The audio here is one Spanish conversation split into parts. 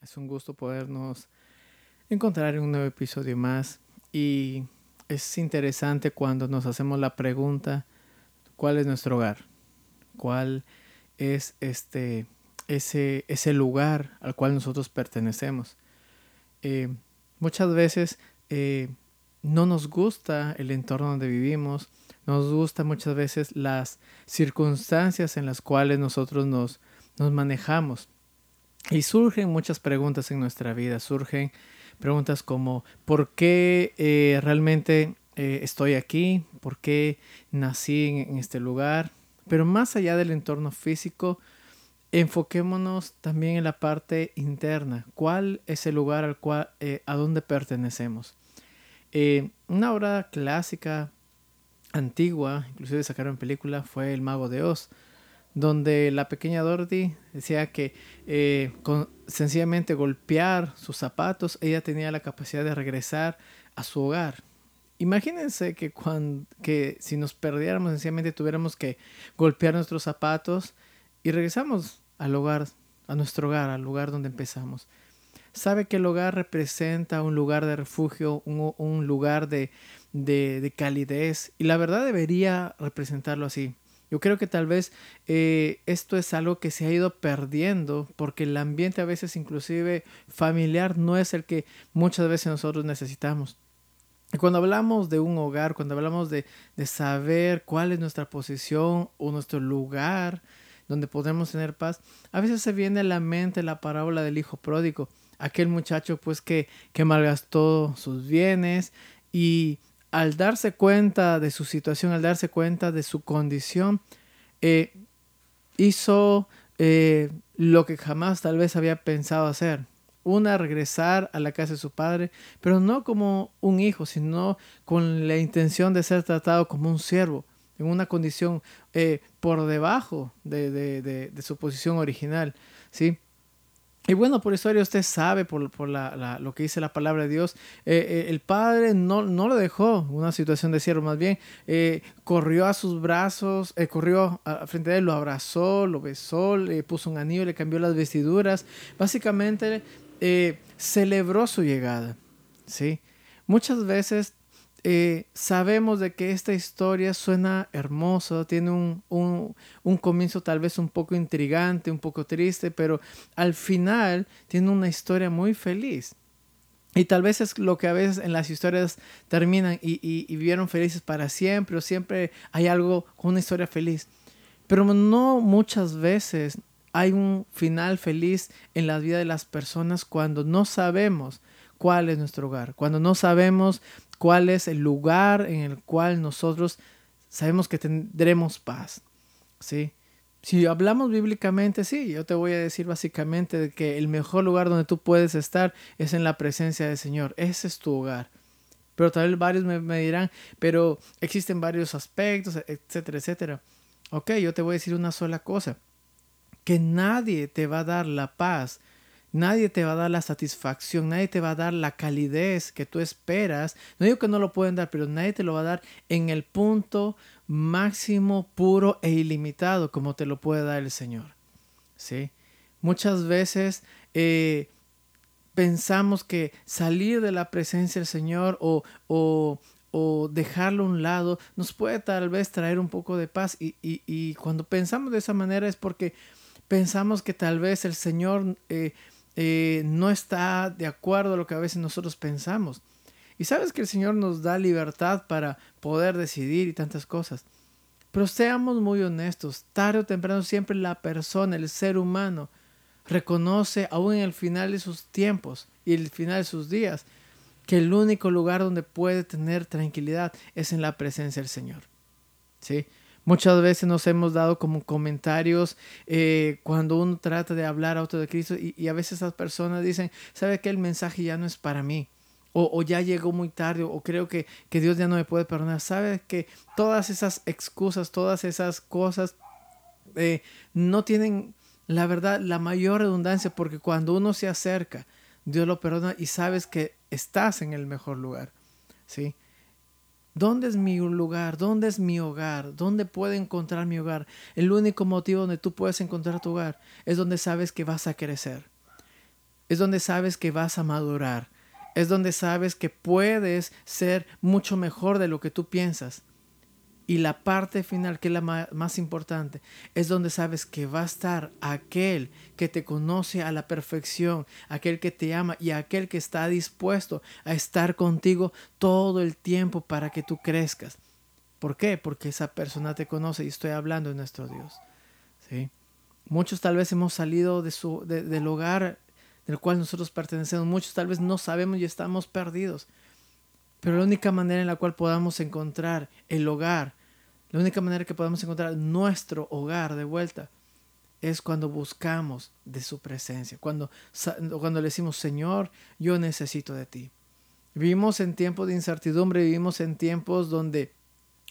Es un gusto podernos encontrar en un nuevo episodio más. Y es interesante cuando nos hacemos la pregunta, ¿cuál es nuestro hogar? ¿Cuál es este, ese, ese lugar al cual nosotros pertenecemos? Eh, muchas veces eh, no nos gusta el entorno donde vivimos, nos gusta muchas veces las circunstancias en las cuales nosotros nos, nos manejamos. Y surgen muchas preguntas en nuestra vida, surgen preguntas como ¿por qué eh, realmente eh, estoy aquí? ¿Por qué nací en, este lugar? Pero más allá del entorno físico, enfoquémonos también en la parte interna. ¿Cuál es el lugar al cual, eh, a donde pertenecemos? una obra clásica, antigua, inclusive sacaron película, fue El Mago de Oz donde la pequeña Dorothy decía que eh, con sencillamente golpear sus zapatos, ella tenía la capacidad de regresar a su hogar. Imagínense que, cuando, que si nos perdiéramos, sencillamente tuviéramos que golpear nuestros zapatos y regresamos al hogar, a nuestro hogar, al lugar donde empezamos. Sabe que el hogar representa un lugar de refugio, un, lugar de, de calidez y la verdad debería representarlo así yo creo que tal vez eh, esto es algo que se ha ido perdiendo porque el ambiente a veces inclusive familiar no es el que muchas veces nosotros necesitamos. Y cuando hablamos de un hogar, cuando hablamos de, de saber cuál es nuestra posición o nuestro lugar donde podemos tener paz, a veces se viene a la mente la parábola del hijo pródigo, aquel muchacho pues que, que malgastó sus bienes y al darse cuenta de su situación, al darse cuenta de su condición, eh, hizo eh, lo que jamás tal vez había pensado hacer. Una, regresar a la casa de su padre, pero no como un hijo, sino con la intención de ser tratado como un siervo, en una condición eh, por debajo de, de, su posición original. ¿sí? Y bueno, por historia usted sabe, por, por la, lo que dice la palabra de Dios, eh, eh, el padre no, no lo dejó, una situación de siervo más bien, eh, corrió a sus brazos, corrió a, frente a él, lo abrazó, lo besó, le puso un anillo, le cambió las vestiduras, básicamente celebró su llegada. ¿sí? Muchas veces eh, sabemos de que esta historia suena hermosa, tiene un, un, un, comienzo tal vez un poco intrigante, un poco triste, pero al final tiene una historia muy feliz. Y tal vez es lo que a veces en las historias terminan y, y, y vivieron felices para siempre o siempre hay algo con una historia feliz. Pero no muchas veces hay un final feliz en la vida de las personas cuando no sabemos cuál es nuestro hogar, cuando no sabemos cuál es el lugar en el cual nosotros sabemos que tendremos paz. ¿sí? Si hablamos bíblicamente, sí, yo te voy a decir básicamente que el mejor lugar donde tú puedes estar es en la presencia del Señor. Ese es tu hogar. Pero tal vez varios me, me dirán, pero existen varios aspectos, etcétera, etcétera. Ok, yo te voy a decir una sola cosa. Que nadie te va a dar la paz Nadie te va a dar la satisfacción, nadie te va a dar la calidez que tú esperas. No digo que no lo pueden dar, pero nadie te lo va a dar en el punto máximo, puro e ilimitado como te lo puede dar el Señor. ¿Sí? Muchas veces eh, pensamos que salir de la presencia del Señor o, o, o, dejarlo a un lado nos puede tal vez traer un poco de paz. Y, y, cuando pensamos de esa manera es porque pensamos que tal vez el Señor eh, eh, no está de acuerdo a lo que a veces nosotros pensamos. Y sabes que el Señor nos da libertad para poder decidir y tantas cosas. Pero seamos muy honestos, tarde o temprano siempre la persona, el ser humano, reconoce aún en el final de sus tiempos y el final de sus días que el único lugar donde puede tener tranquilidad es en la presencia del Señor. ¿Sí? Muchas veces nos hemos dado como comentarios eh, cuando uno trata de hablar a otro de Cristo y, a veces esas personas dicen, ¿sabe que el mensaje ya no es para mí? O, ya llegó muy tarde, o creo que, que Dios ya no me puede perdonar. ¿Sabe que todas esas excusas, todas esas cosas eh, no tienen, la verdad, la mayor redundancia? Porque cuando uno se acerca, Dios lo perdona y sabes que estás en el mejor lugar. ¿sí? ¿Dónde es mi lugar? ¿Dónde es mi hogar? ¿Dónde puedo encontrar mi hogar? El único motivo donde tú puedes encontrar tu hogar es donde sabes que vas a crecer. Es donde sabes que vas a madurar. Es donde sabes que puedes ser mucho mejor de lo que tú piensas. Y la parte final, que es la más importante, es donde sabes que va a estar aquel que te conoce a la perfección, aquel que te ama y aquel que está dispuesto a estar contigo todo el tiempo para que tú crezcas. ¿Por qué? Porque esa persona te conoce y estoy hablando de nuestro Dios. ¿sí? Muchos tal vez hemos salido de su, del hogar del cual nosotros pertenecemos. Muchos tal vez no sabemos y estamos perdidos. Pero la única manera en la cual podamos encontrar el hogar, la única manera que podamos encontrar nuestro hogar de vuelta, es cuando buscamos de su presencia, cuando, cuando le decimos, Señor, yo necesito de ti. Vivimos en tiempos de incertidumbre, vivimos en tiempos donde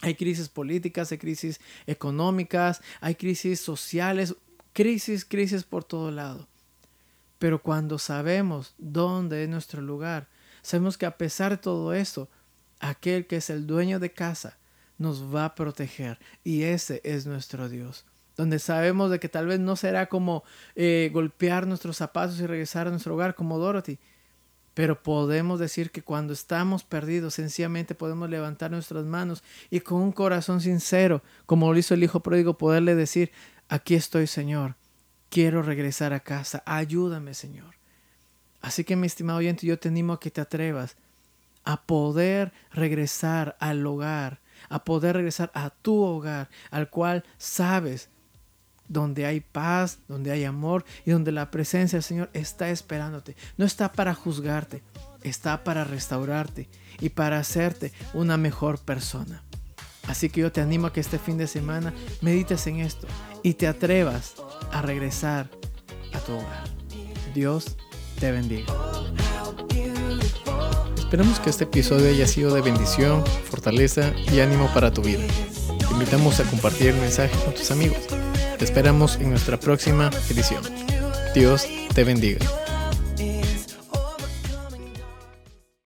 hay crisis políticas, hay crisis económicas, hay crisis sociales, crisis, crisis por todo lado. Pero cuando sabemos dónde es nuestro lugar, sabemos que a pesar de todo esto, aquel que es el dueño de casa nos va a proteger y ese es nuestro Dios. Donde sabemos de que tal vez no será como eh, golpear nuestros zapatos y regresar a nuestro hogar como Dorothy, pero podemos decir que cuando estamos perdidos, sencillamente podemos levantar nuestras manos y con un corazón sincero, como lo hizo el Hijo Pródigo, poderle decir, aquí estoy Señor, quiero regresar a casa, ayúdame Señor. Así que mi estimado oyente, yo te animo a que te atrevas a poder regresar al hogar, a poder regresar a tu hogar, al cual sabes donde hay paz, donde hay amor y donde la presencia del Señor está esperándote. No está para juzgarte, está para restaurarte y para hacerte una mejor persona. Así que yo te animo a que este fin de semana medites en esto y te atrevas a regresar a tu hogar. Dios te bendiga. Esperamos que este episodio haya sido de bendición, fortaleza y ánimo para tu vida. Te invitamos a compartir el mensaje con tus amigos. Te esperamos en nuestra próxima edición. Dios te bendiga.